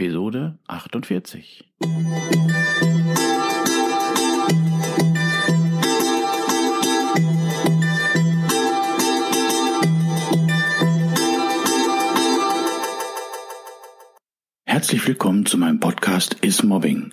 Episode 48. Herzlich willkommen zu meinem Podcast Is Mobbing,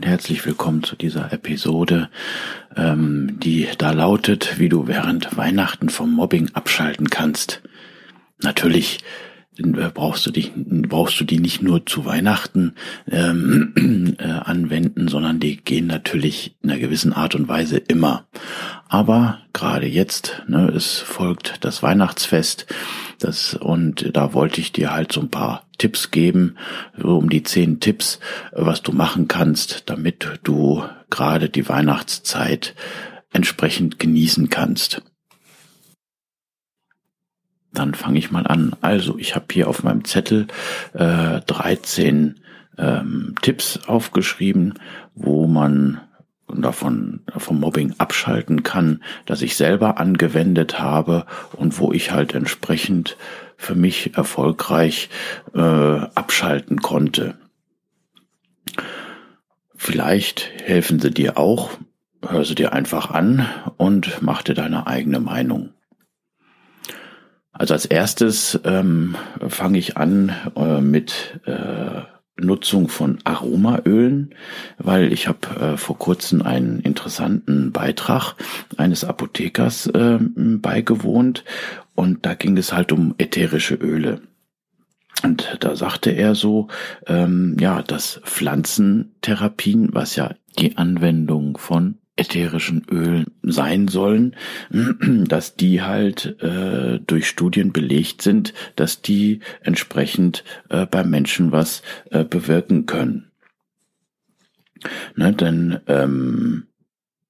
und herzlich willkommen zu dieser Episode, ähm, die da lautet, wie du während Weihnachten vom Mobbing abschalten kannst. Natürlich brauchst du dich brauchst du die nicht nur zu Weihnachten ähm, äh, anwenden, sondern die gehen natürlich in einer gewissen Art und Weise immer. Aber gerade jetzt, ne, es folgt das Weihnachtsfest, das und da wollte ich dir halt so ein paar Tipps geben, so um die zehn Tipps, was du machen kannst, damit du gerade die Weihnachtszeit entsprechend genießen kannst. Dann fange ich mal an. Also, ich habe hier auf meinem Zettel äh, 13 ähm, Tipps aufgeschrieben, wo man davon vom Mobbing abschalten kann, das ich selber angewendet habe und wo ich halt entsprechend für mich erfolgreich äh, abschalten konnte. Vielleicht helfen sie dir auch, hör sie dir einfach an und mach dir deine eigene Meinung. Also als erstes ähm, fange ich an äh, mit äh, Nutzung von Aromaölen, weil ich habe äh, vor kurzem einen interessanten Beitrag eines Apothekers äh, beigewohnt und da ging es halt um ätherische Öle. Und da sagte er so, ähm, ja, dass Pflanzentherapien, was ja die Anwendung von ätherischen Ölen sein sollen, dass die halt äh, durch Studien belegt sind, dass die entsprechend äh, beim Menschen was äh, bewirken können. Ne, denn ähm,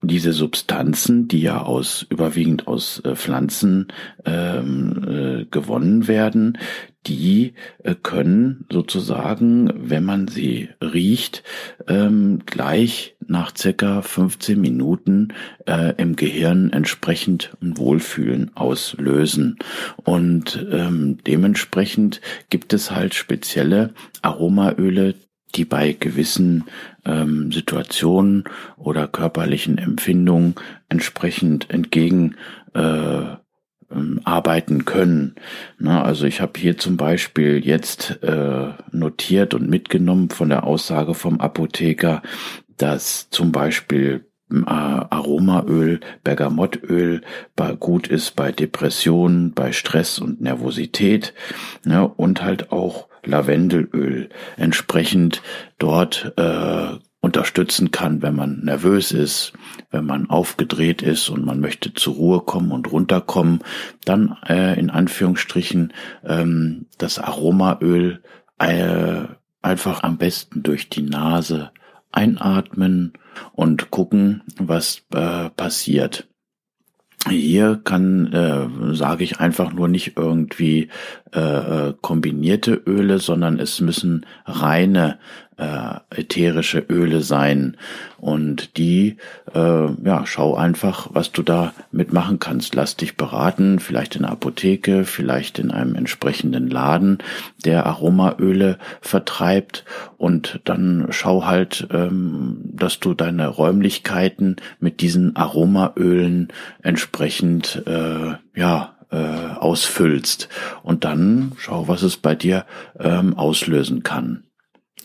diese Substanzen, die ja aus überwiegend aus äh, Pflanzen ähm, äh, gewonnen werden, die äh, können sozusagen, wenn man sie riecht, ähm, gleich nach circa 15 Minuten äh, im Gehirn entsprechend ein Wohlfühlen auslösen. Und ähm, dementsprechend gibt es halt spezielle Aromaöle, die bei gewissen ähm, Situationen oder körperlichen Empfindungen entsprechend entgegen äh, ähm, arbeiten können. Na, also ich habe hier zum Beispiel jetzt äh, notiert und mitgenommen von der Aussage vom Apotheker, dass zum Beispiel äh, Aromaöl, Bergamottöl gut ist bei Depressionen, bei Stress und Nervosität ne, und halt auch Lavendelöl entsprechend dort äh, unterstützen kann, wenn man nervös ist, wenn man aufgedreht ist und man möchte zur Ruhe kommen und runterkommen, dann äh, in Anführungsstrichen ähm, das Aromaöl äh, einfach am besten durch die Nase einatmen und gucken, was äh, passiert. Hier kann, äh, sage ich einfach nur nicht irgendwie äh, äh kombinierte Öle, sondern es müssen reine äh, ätherische Öle sein. Und die, äh, ja, schau einfach, was du da mitmachen kannst. Lass dich beraten, vielleicht in der Apotheke, vielleicht in einem entsprechenden Laden, der Aromaöle vertreibt. Und dann schau halt, ähm, dass du deine Räumlichkeiten mit diesen Aromaölen entsprechend, äh, ja, äh, ausfüllst und dann schau, was es bei dir ähm, auslösen kann.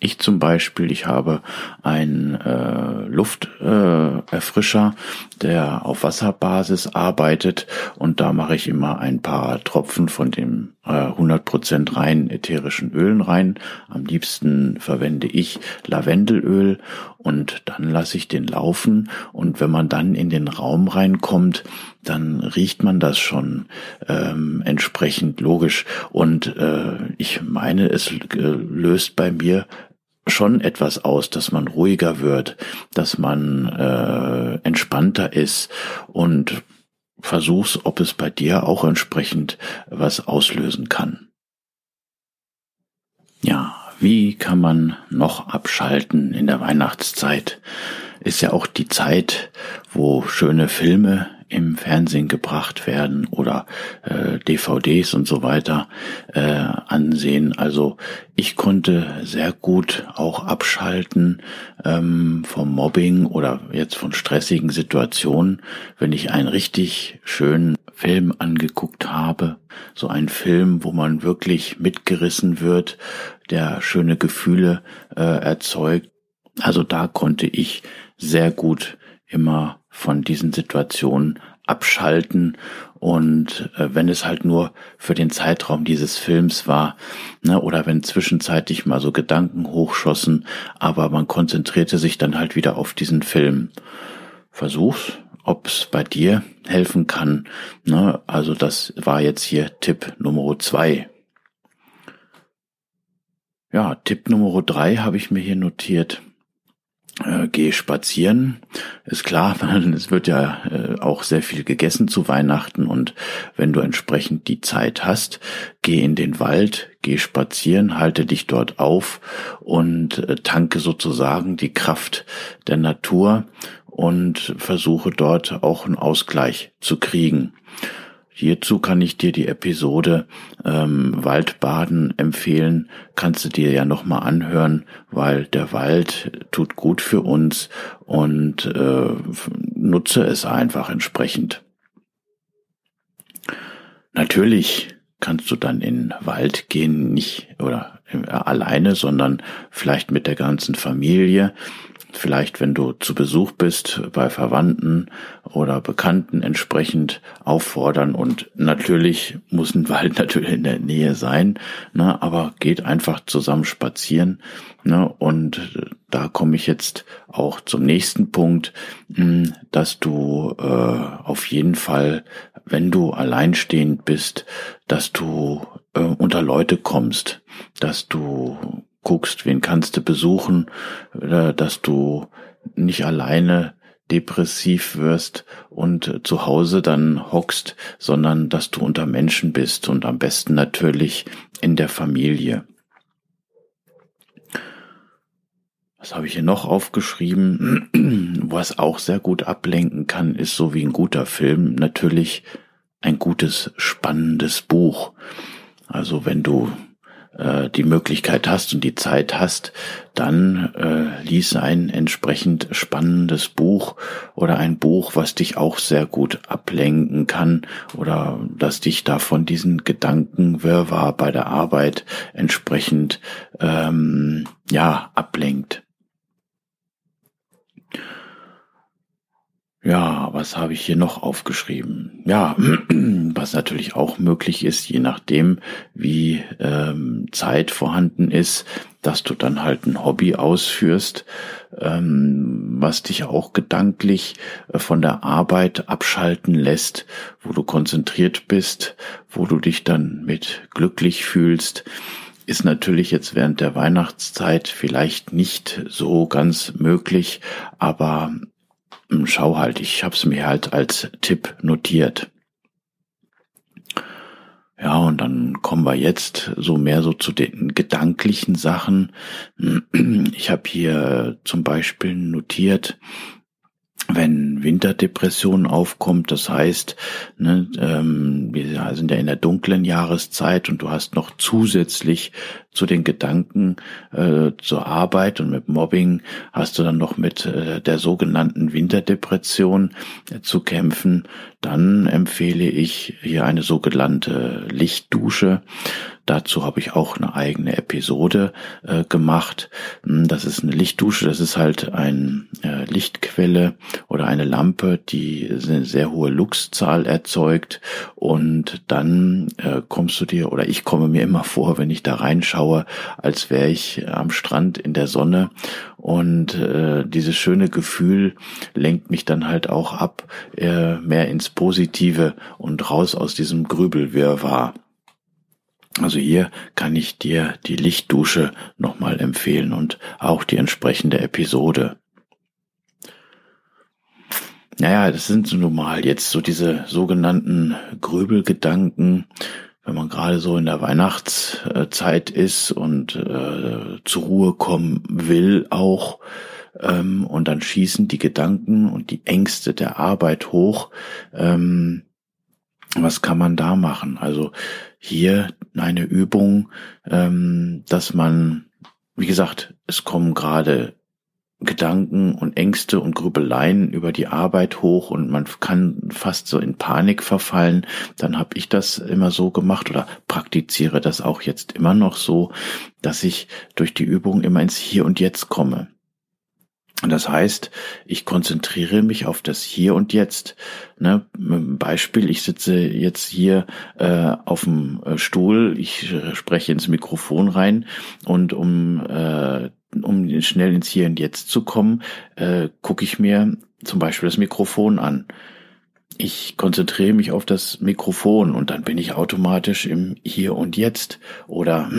Ich zum Beispiel, ich habe einen äh, Lufterfrischer, äh, der auf Wasserbasis arbeitet und da mache ich immer ein paar Tropfen von dem 100% rein ätherischen Ölen rein. Am liebsten verwende ich Lavendelöl und dann lasse ich den laufen und wenn man dann in den Raum reinkommt, dann riecht man das schon ähm, entsprechend logisch und äh, ich meine, es äh, löst bei mir schon etwas aus, dass man ruhiger wird, dass man äh, entspannter ist und versuch's, ob es bei dir auch entsprechend was auslösen kann. Ja, wie kann man noch abschalten in der Weihnachtszeit? Ist ja auch die Zeit, wo schöne Filme im Fernsehen gebracht werden oder äh, DVDs und so weiter äh, ansehen. Also ich konnte sehr gut auch abschalten ähm, vom Mobbing oder jetzt von stressigen Situationen, wenn ich einen richtig schönen Film angeguckt habe. So ein Film, wo man wirklich mitgerissen wird, der schöne Gefühle äh, erzeugt. Also da konnte ich sehr gut immer von diesen Situationen abschalten und äh, wenn es halt nur für den Zeitraum dieses Films war, ne, oder wenn zwischenzeitlich mal so Gedanken hochschossen, aber man konzentrierte sich dann halt wieder auf diesen Film. Versuch's, ob's bei dir helfen kann. Ne? Also das war jetzt hier Tipp Nummer zwei. Ja, Tipp Nummer drei habe ich mir hier notiert äh, geh spazieren. Ist klar, es wird ja äh, auch sehr viel gegessen zu Weihnachten und wenn du entsprechend die Zeit hast, geh in den Wald, geh spazieren, halte dich dort auf und äh, tanke sozusagen die Kraft der Natur und versuche dort auch einen Ausgleich zu kriegen. Hierzu kann ich dir die Episode ähm, Waldbaden empfehlen. Kannst du dir ja nochmal anhören, weil der Wald tut gut für uns und äh, nutze es einfach entsprechend. Natürlich kannst du dann in den Wald gehen, nicht oder äh, alleine, sondern vielleicht mit der ganzen Familie vielleicht wenn du zu Besuch bist bei Verwandten oder Bekannten entsprechend auffordern und natürlich muss ein Wald natürlich in der Nähe sein, ne, aber geht einfach zusammen spazieren ne, und da komme ich jetzt auch zum nächsten Punkt, hm, dass du äh, auf jeden Fall, wenn du alleinstehend bist, dass du äh, unter Leute kommst, dass du guckst, wen kannst du besuchen, dass du nicht alleine depressiv wirst und zu Hause dann hockst, sondern dass du unter Menschen bist und am besten natürlich in der Familie. Was habe ich hier noch aufgeschrieben? Was auch sehr gut ablenken kann, ist so wie ein guter Film natürlich ein gutes, spannendes Buch. Also wenn du äh, die Möglichkeit hast und die Zeit hast, dann äh, lies ein entsprechend spannendes Buch oder ein Buch, was dich auch sehr gut ablenken kann oder das dich da von diesen Gedankenwirrwarr bei der Arbeit entsprechend ähm, ja ablenkt. Ja, was habe ich hier noch aufgeschrieben? Ja, was natürlich auch möglich ist, je nachdem, wie ähm, Zeit vorhanden ist, dass du dann halt ein Hobby ausführst, ähm, was dich auch gedanklich äh, von der Arbeit abschalten lässt, wo du konzentriert bist, wo du dich dann mit glücklich fühlst ist natürlich jetzt während der Weihnachtszeit vielleicht nicht so ganz möglich, aber schau halt, ich habe es mir halt als Tipp notiert. Ja, und dann kommen wir jetzt so mehr so zu den gedanklichen Sachen. Ich habe hier zum Beispiel notiert, wenn Winterdepression aufkommt, das heißt, ne, ähm, wir sind ja in der dunklen Jahreszeit und du hast noch zusätzlich zu den Gedanken äh, zur Arbeit und mit Mobbing hast du dann noch mit äh, der sogenannten Winterdepression äh, zu kämpfen, dann empfehle ich hier eine sogenannte Lichtdusche. Dazu habe ich auch eine eigene Episode äh, gemacht. Hm, das ist eine Lichtdusche, das ist halt eine äh, Lichtquelle oder eine Lampe, die eine sehr hohe Luxzahl erzeugt und dann äh, kommst du dir oder ich komme mir immer vor, wenn ich da reinschaue, als wäre ich am Strand in der Sonne und äh, dieses schöne Gefühl lenkt mich dann halt auch ab, äh, mehr ins Positive und raus aus diesem Grübelwirrwarr. Also hier kann ich dir die Lichtdusche nochmal empfehlen und auch die entsprechende Episode. Naja, das sind so normal jetzt so diese sogenannten Grübelgedanken, wenn man gerade so in der Weihnachtszeit ist und äh, zur Ruhe kommen will auch, ähm, und dann schießen die Gedanken und die Ängste der Arbeit hoch. Ähm, was kann man da machen? Also hier eine Übung, ähm, dass man, wie gesagt, es kommen gerade Gedanken und Ängste und Grübeleien über die Arbeit hoch und man kann fast so in Panik verfallen, dann habe ich das immer so gemacht oder praktiziere das auch jetzt immer noch so, dass ich durch die Übung immer ins Hier und Jetzt komme. Das heißt, ich konzentriere mich auf das Hier und Jetzt. Ne? Beispiel, ich sitze jetzt hier äh, auf dem äh, Stuhl, ich äh, spreche ins Mikrofon rein und um, äh, um schnell ins Hier und Jetzt zu kommen, äh, gucke ich mir zum Beispiel das Mikrofon an. Ich konzentriere mich auf das Mikrofon und dann bin ich automatisch im Hier und Jetzt. Oder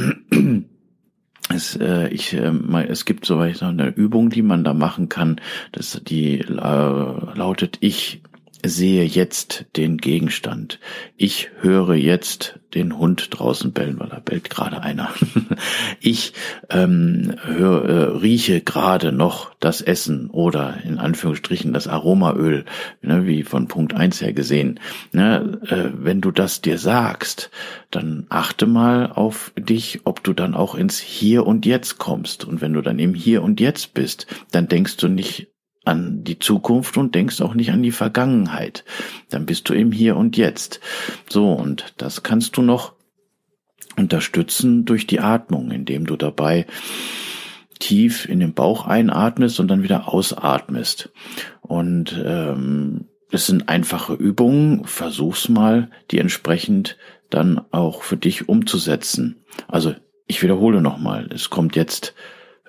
es, äh, ich, äh, es gibt so eine Übung, die man da machen kann. Das, die äh, lautet: Ich sehe jetzt den Gegenstand. Ich höre jetzt den Hund draußen bellen, weil da bellt gerade einer. ich ähm, hör, äh, rieche gerade noch das Essen oder in Anführungsstrichen das Aromaöl, ne, wie von Punkt eins her gesehen. Ne, äh, wenn du das dir sagst, dann achte mal auf dich, ob du dann auch ins Hier und Jetzt kommst. Und wenn du dann im Hier und Jetzt bist, dann denkst du nicht an die Zukunft und denkst auch nicht an die Vergangenheit. Dann bist du im Hier und Jetzt. So, und das kannst du noch unterstützen durch die Atmung, indem du dabei tief in den Bauch einatmest und dann wieder ausatmest. Und ähm, es sind einfache Übungen. Versuch's mal, die entsprechend dann auch für dich umzusetzen. Also ich wiederhole nochmal. Es kommt jetzt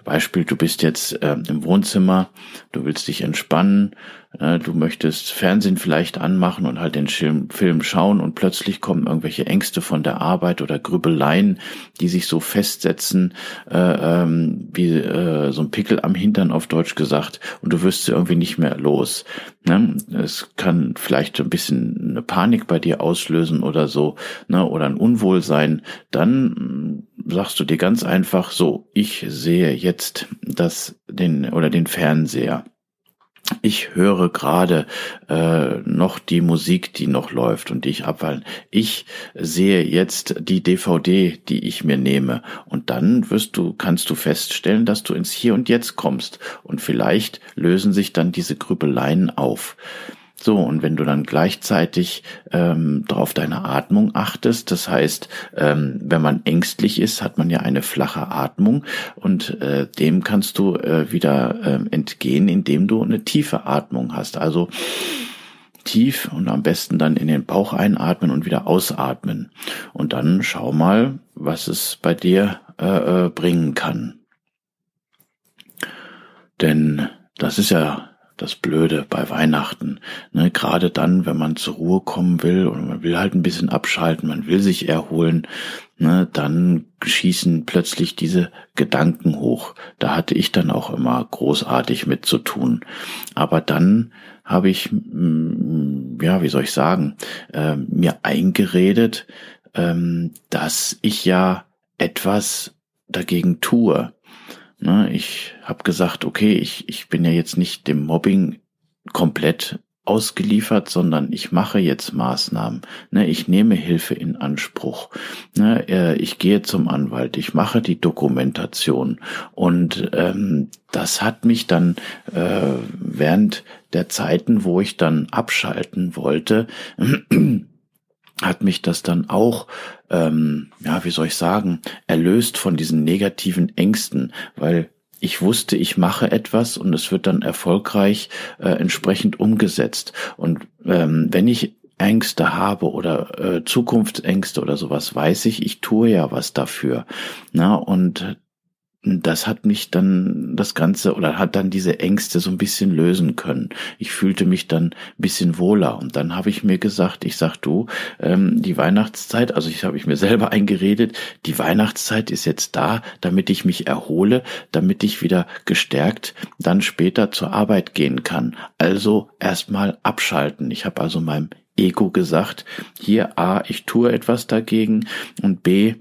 Beispiel, du bist jetzt äh, im Wohnzimmer, du willst dich entspannen, du möchtest Fernsehen vielleicht anmachen und halt den Film, schauen und plötzlich kommen irgendwelche Ängste von der Arbeit oder Grübeleien, die sich so festsetzen, äh, ähm, wie äh, so ein Pickel am Hintern auf Deutsch gesagt und du wirst sie irgendwie nicht mehr los. Ne? Es kann vielleicht ein bisschen eine Panik bei dir auslösen oder so, ne? oder ein Unwohlsein. Dann sagst du dir ganz einfach so, ich sehe jetzt das, den, oder den Fernseher. Ich höre gerade äh, noch die Musik, die noch läuft und die ich abwallen. Ich sehe jetzt die DVD, die ich mir nehme. Und dann wirst du, kannst du feststellen, dass du ins Hier und Jetzt kommst. Und vielleicht lösen sich dann diese Grübeleien auf. So, und wenn du dann gleichzeitig ähm, darauf deine Atmung achtest, das heißt, ähm, wenn man ängstlich ist, hat man ja eine flache Atmung und äh, dem kannst du äh, wieder äh, entgehen, indem du eine tiefe Atmung hast. Also tief und am besten dann in den Bauch einatmen und wieder ausatmen. Und dann schau mal, was es bei dir äh, äh bringen kann. Denn das ist ja das Blöde bei Weihnachten. Ne, Gerade dann, wenn man zur Ruhe kommen will und man will halt ein bisschen abschalten, man will sich erholen, ne, dann schießen plötzlich diese Gedanken hoch. Da hatte ich dann auch immer großartig mit zu tun. Aber dann habe ich, mm, ja, wie soll ich sagen, äh, mir eingeredet, ähm, dass ich ja etwas dagegen tue. Ne, ich habe gesagt, okay, ich, ich bin ja jetzt nicht dem Mobbing komplett ausgeliefert, sondern ich mache jetzt Maßnahmen. Ne, ich nehme Hilfe in Anspruch. Ne, äh, ich gehe zum Anwalt, ich mache die Dokumentation. Und ähm, das hat mich dann äh, während der Zeiten, wo ich dann abschalten wollte, hat mich das dann auch, ähm, ja, wie soll ich sagen, erlöst von diesen negativen Ängsten, weil ich wusste, ich mache etwas und es wird dann erfolgreich äh, entsprechend umgesetzt. Und ähm, wenn ich Ängste habe oder äh, Zukunftsängste oder sowas, weiß ich, ich tue ja was dafür. Na, und das hat mich dann das Ganze oder hat dann diese Ängste so ein bisschen lösen können. Ich fühlte mich dann ein bisschen wohler und dann habe ich mir gesagt, ich sag du, ähm, die Weihnachtszeit, also ich habe ich mir selber eingeredet, die Weihnachtszeit ist jetzt da, damit ich mich erhole, damit ich wieder gestärkt dann später zur Arbeit gehen kann. Also erstmal abschalten. Ich habe also meinem Ego gesagt, hier A, ich tue etwas dagegen und B,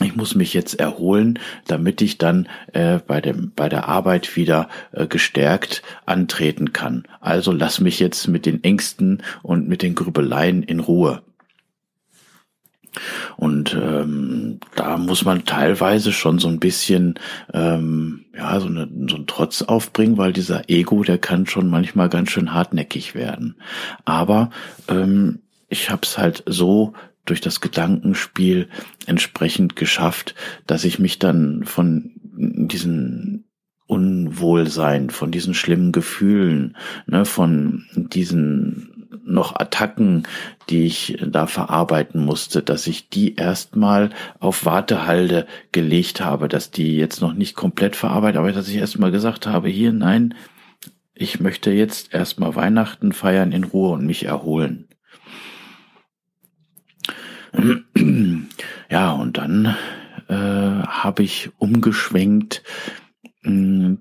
ich muss mich jetzt erholen, damit ich dann äh, bei dem bei der Arbeit wieder äh, gestärkt antreten kann. Also lass mich jetzt mit den Ängsten und mit den Grübeleien in Ruhe. Und ähm, da muss man teilweise schon so ein bisschen ähm, ja so, eine, so ein Trotz aufbringen, weil dieser Ego, der kann schon manchmal ganz schön hartnäckig werden. Aber ähm, ich habe es halt so durch das Gedankenspiel entsprechend geschafft, dass ich mich dann von diesen Unwohlsein, von diesen schlimmen Gefühlen, ne, von diesen noch Attacken, die ich da verarbeiten musste, dass ich die erstmal auf Wartehalde gelegt habe, dass die jetzt noch nicht komplett verarbeitet, aber dass ich erstmal gesagt habe, hier, nein, ich möchte jetzt erstmal Weihnachten feiern in Ruhe und mich erholen. Ja, und dann äh, habe ich umgeschwenkt mm,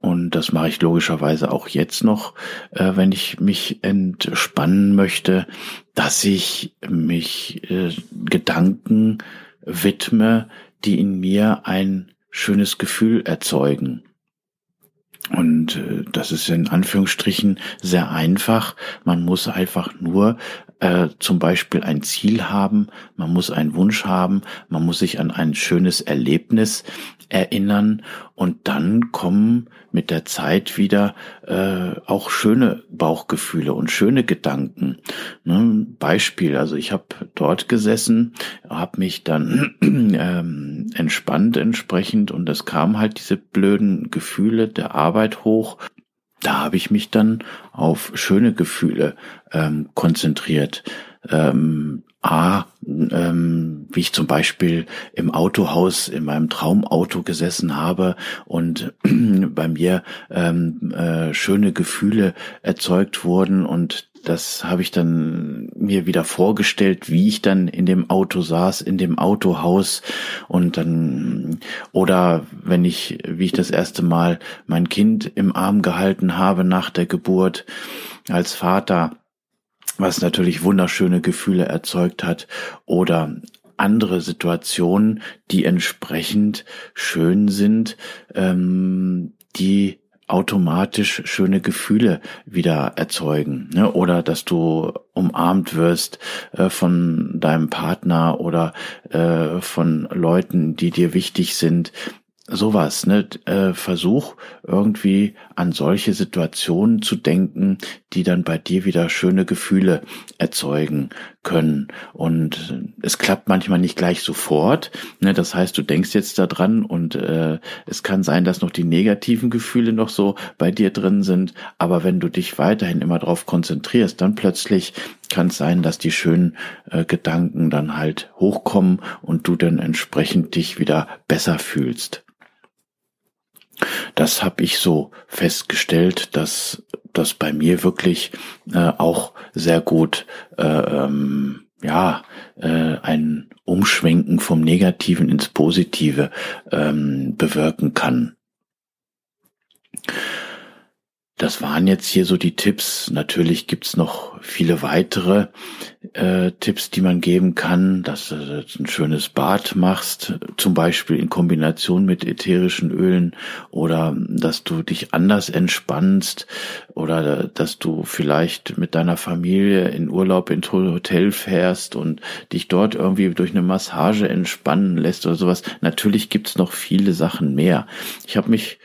und das mache ich logischerweise auch jetzt noch, äh, wenn ich mich entspannen möchte, dass ich mich äh, Gedanken widme, die in mir ein schönes Gefühl erzeugen. Und äh, das ist in Anführungsstrichen sehr einfach. Man muss einfach nur äh, zum Beispiel ein Ziel haben, man muss einen Wunsch haben, man muss sich an ein schönes Erlebnis erinnern und dann kommen mit der Zeit wieder äh, auch schöne Bauchgefühle und schöne Gedanken. Ne? Beispiel, also ich habe dort gesessen, habe mich dann ähm, entspannt entsprechend und es kamen halt diese blöden Gefühle der Arbeit hoch da habe ich mich dann auf schöne Gefühle ähm, konzentriert. Ähm, A, ähm, wie ich zum Beispiel im Autohaus in meinem Traumauto gesessen habe und bei mir ähm, äh, schöne Gefühle erzeugt wurden und das habe ich dann mir wieder vorgestellt, wie ich dann in dem Auto saß, in dem Autohaus. Und dann oder wenn ich, wie ich das erste Mal mein Kind im Arm gehalten habe nach der Geburt als Vater, was natürlich wunderschöne Gefühle erzeugt hat oder andere Situationen, die entsprechend schön sind, ähm, die automatisch schöne Gefühle wieder erzeugen. Ne? Oder dass du umarmt wirst äh, von deinem Partner oder äh, von Leuten, die dir wichtig sind, sowas, ne? Äh, versuch irgendwie an solche Situationen zu denken, die dann bei dir wieder schöne Gefühle erzeugen können. Und es klappt manchmal nicht gleich sofort. Ne? Das heißt, du denkst jetzt da dran und äh, es kann sein, dass noch die negativen Gefühle noch so bei dir drin sind. Aber wenn du dich weiterhin immer darauf konzentrierst, dann plötzlich kann es sein, dass die schönen äh, Gedanken dann halt hochkommen und du dann entsprechend dich wieder besser fühlst. Das habe ich so festgestellt, dass das bei mir wirklich äh, auch sehr gut äh, ähm, ja äh, ein Umschwenken vom Negativen ins Positive ähm, bewirken kann. Das waren jetzt hier so die Tipps. Natürlich gibt's noch viele weitere äh, Tipps, die man geben kann, dass du ein schönes Bad machst, zum Beispiel in Kombination mit ätherischen Ölen oder dass du dich anders entspannst oder dass du vielleicht mit deiner Familie in Urlaub in Hotel fährst und dich dort irgendwie durch eine Massage entspannen lässt oder sowas. Natürlich gibt's noch viele Sachen mehr. Ich habe mich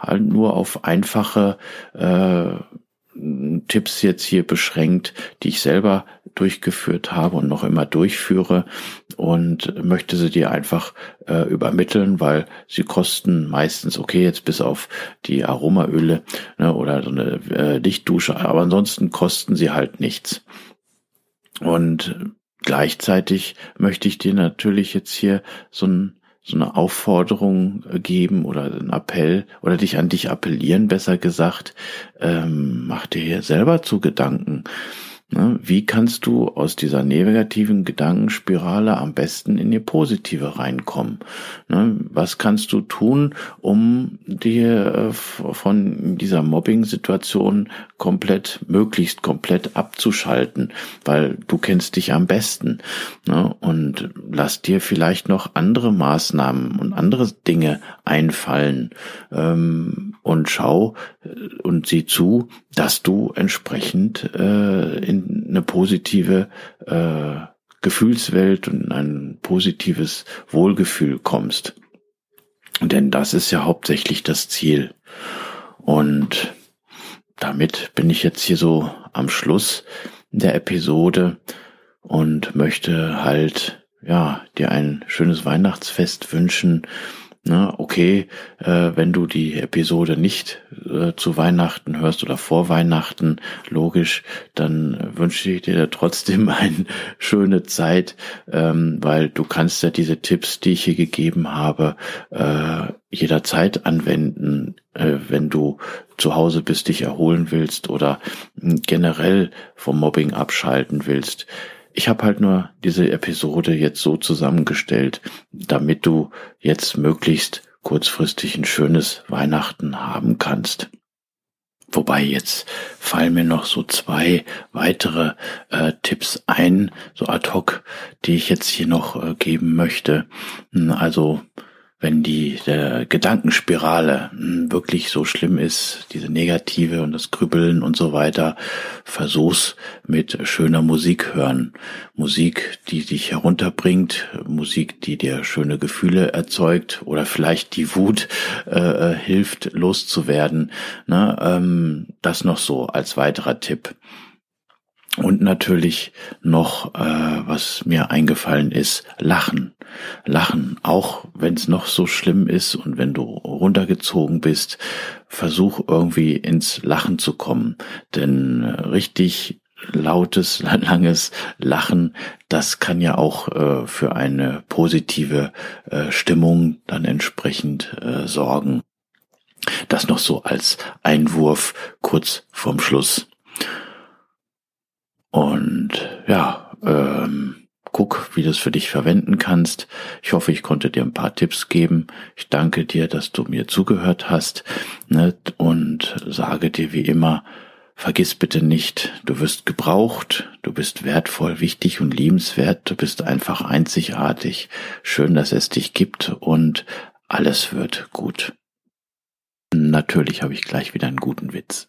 halt nur auf einfache äh, Tipps jetzt hier beschränkt, die ich selber durchgeführt habe und noch immer durchführe und möchte sie dir einfach äh, übermitteln, weil sie kosten meistens, okay, jetzt bis auf die Aromaöle ne, oder so eine äh, Lichtdusche, aber ansonsten kosten sie halt nichts. Und gleichzeitig möchte ich dir natürlich jetzt hier so ein so eine Aufforderung geben oder einen Appell oder dich an dich appellieren, besser gesagt, ähm, mach dir selber zu Gedanken. Ne? Wie kannst du aus dieser negativen Gedankenspirale am besten in die positive reinkommen? Ne? Was kannst du tun, um dir äh, von dieser Mobbing-Situation komplett, möglichst komplett abzuschalten? Weil du kennst dich am besten. Ne? Und lass dir vielleicht noch andere Maßnahmen und andere Dinge einfallen ähm, und schau äh, und sieh zu, dass du entsprechend äh, in eine positive äh, Gefühlswelt und ein positives Wohlgefühl kommst. Denn das ist ja hauptsächlich das Ziel. Und damit bin ich jetzt hier so am Schluss der Episode und möchte halt, ja, dir ein schönes Weihnachtsfest wünschen, Ne, okay, äh, wenn du die Episode nicht äh, zu Weihnachten hörst oder vor Weihnachten, logisch, dann wünsche ich dir trotzdem eine schöne Zeit, ähm, weil du kannst ja diese Tipps, die ich hier gegeben habe, äh, jederzeit anwenden, äh, wenn du zu Hause bist, dich erholen willst oder generell vom Mobbing abschalten willst. Ich habe halt nur diese Episode jetzt so zusammengestellt, damit du jetzt möglichst kurzfristig ein schönes Weihnachten haben kannst. Wobei jetzt fallen mir noch so zwei weitere äh, Tipps ein, so ad hoc, die ich jetzt hier noch äh, geben möchte. Also wenn die der Gedankenspirale hm, wirklich so schlimm ist, diese negative und das Grübeln und so weiter, versuch's mit schöner Musik hören. Musik, die dich herunterbringt, Musik, die dir schöne Gefühle erzeugt oder vielleicht die Wut äh, hilft loszuwerden. Ne? Ähm, das noch so als weiterer Tipp. Und natürlich noch, äh, was mir eingefallen ist, Lachen. Lachen, auch wenn es noch so schlimm ist und wenn du runtergezogen bist, versuch irgendwie ins Lachen zu kommen. Denn äh, richtig lautes, langes Lachen, das kann ja auch äh, für eine positive äh, Stimmung dann entsprechend äh, sorgen. Das noch so als Einwurf kurz vorm Schluss. Und ja, ähm, guck, wie du es für dich verwenden kannst. Ich hoffe, ich konnte dir ein paar Tipps geben. Ich danke dir, dass du mir zugehört hast ne, und sage dir wie immer, vergiss bitte nicht, du wirst gebraucht, du bist wertvoll, wichtig und liebenswert, du bist einfach einzigartig. Schön, dass es dich gibt und alles wird gut. Natürlich habe ich gleich wieder einen guten Witz.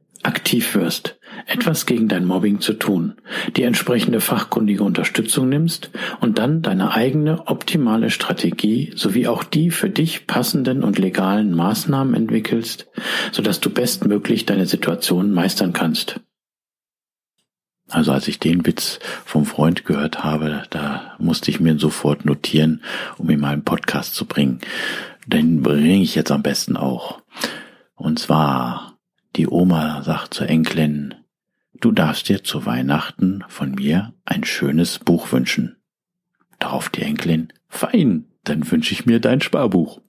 aktiv wirst, etwas gegen dein Mobbing zu tun, die entsprechende fachkundige Unterstützung nimmst und dann deine eigene optimale Strategie sowie auch die für dich passenden und legalen Maßnahmen entwickelst, sodass du bestmöglich deine Situation meistern kannst. Also als ich den Witz vom Freund gehört habe, da musste ich mir sofort notieren, um ihn mal im Podcast zu bringen. Den bringe ich jetzt am besten auch. Und zwar, die Oma sagt zur Enkelin, du darfst dir zu Weihnachten von mir ein schönes Buch wünschen. Darauf die Enkelin, fein, dann wünsche ich mir dein Sparbuch.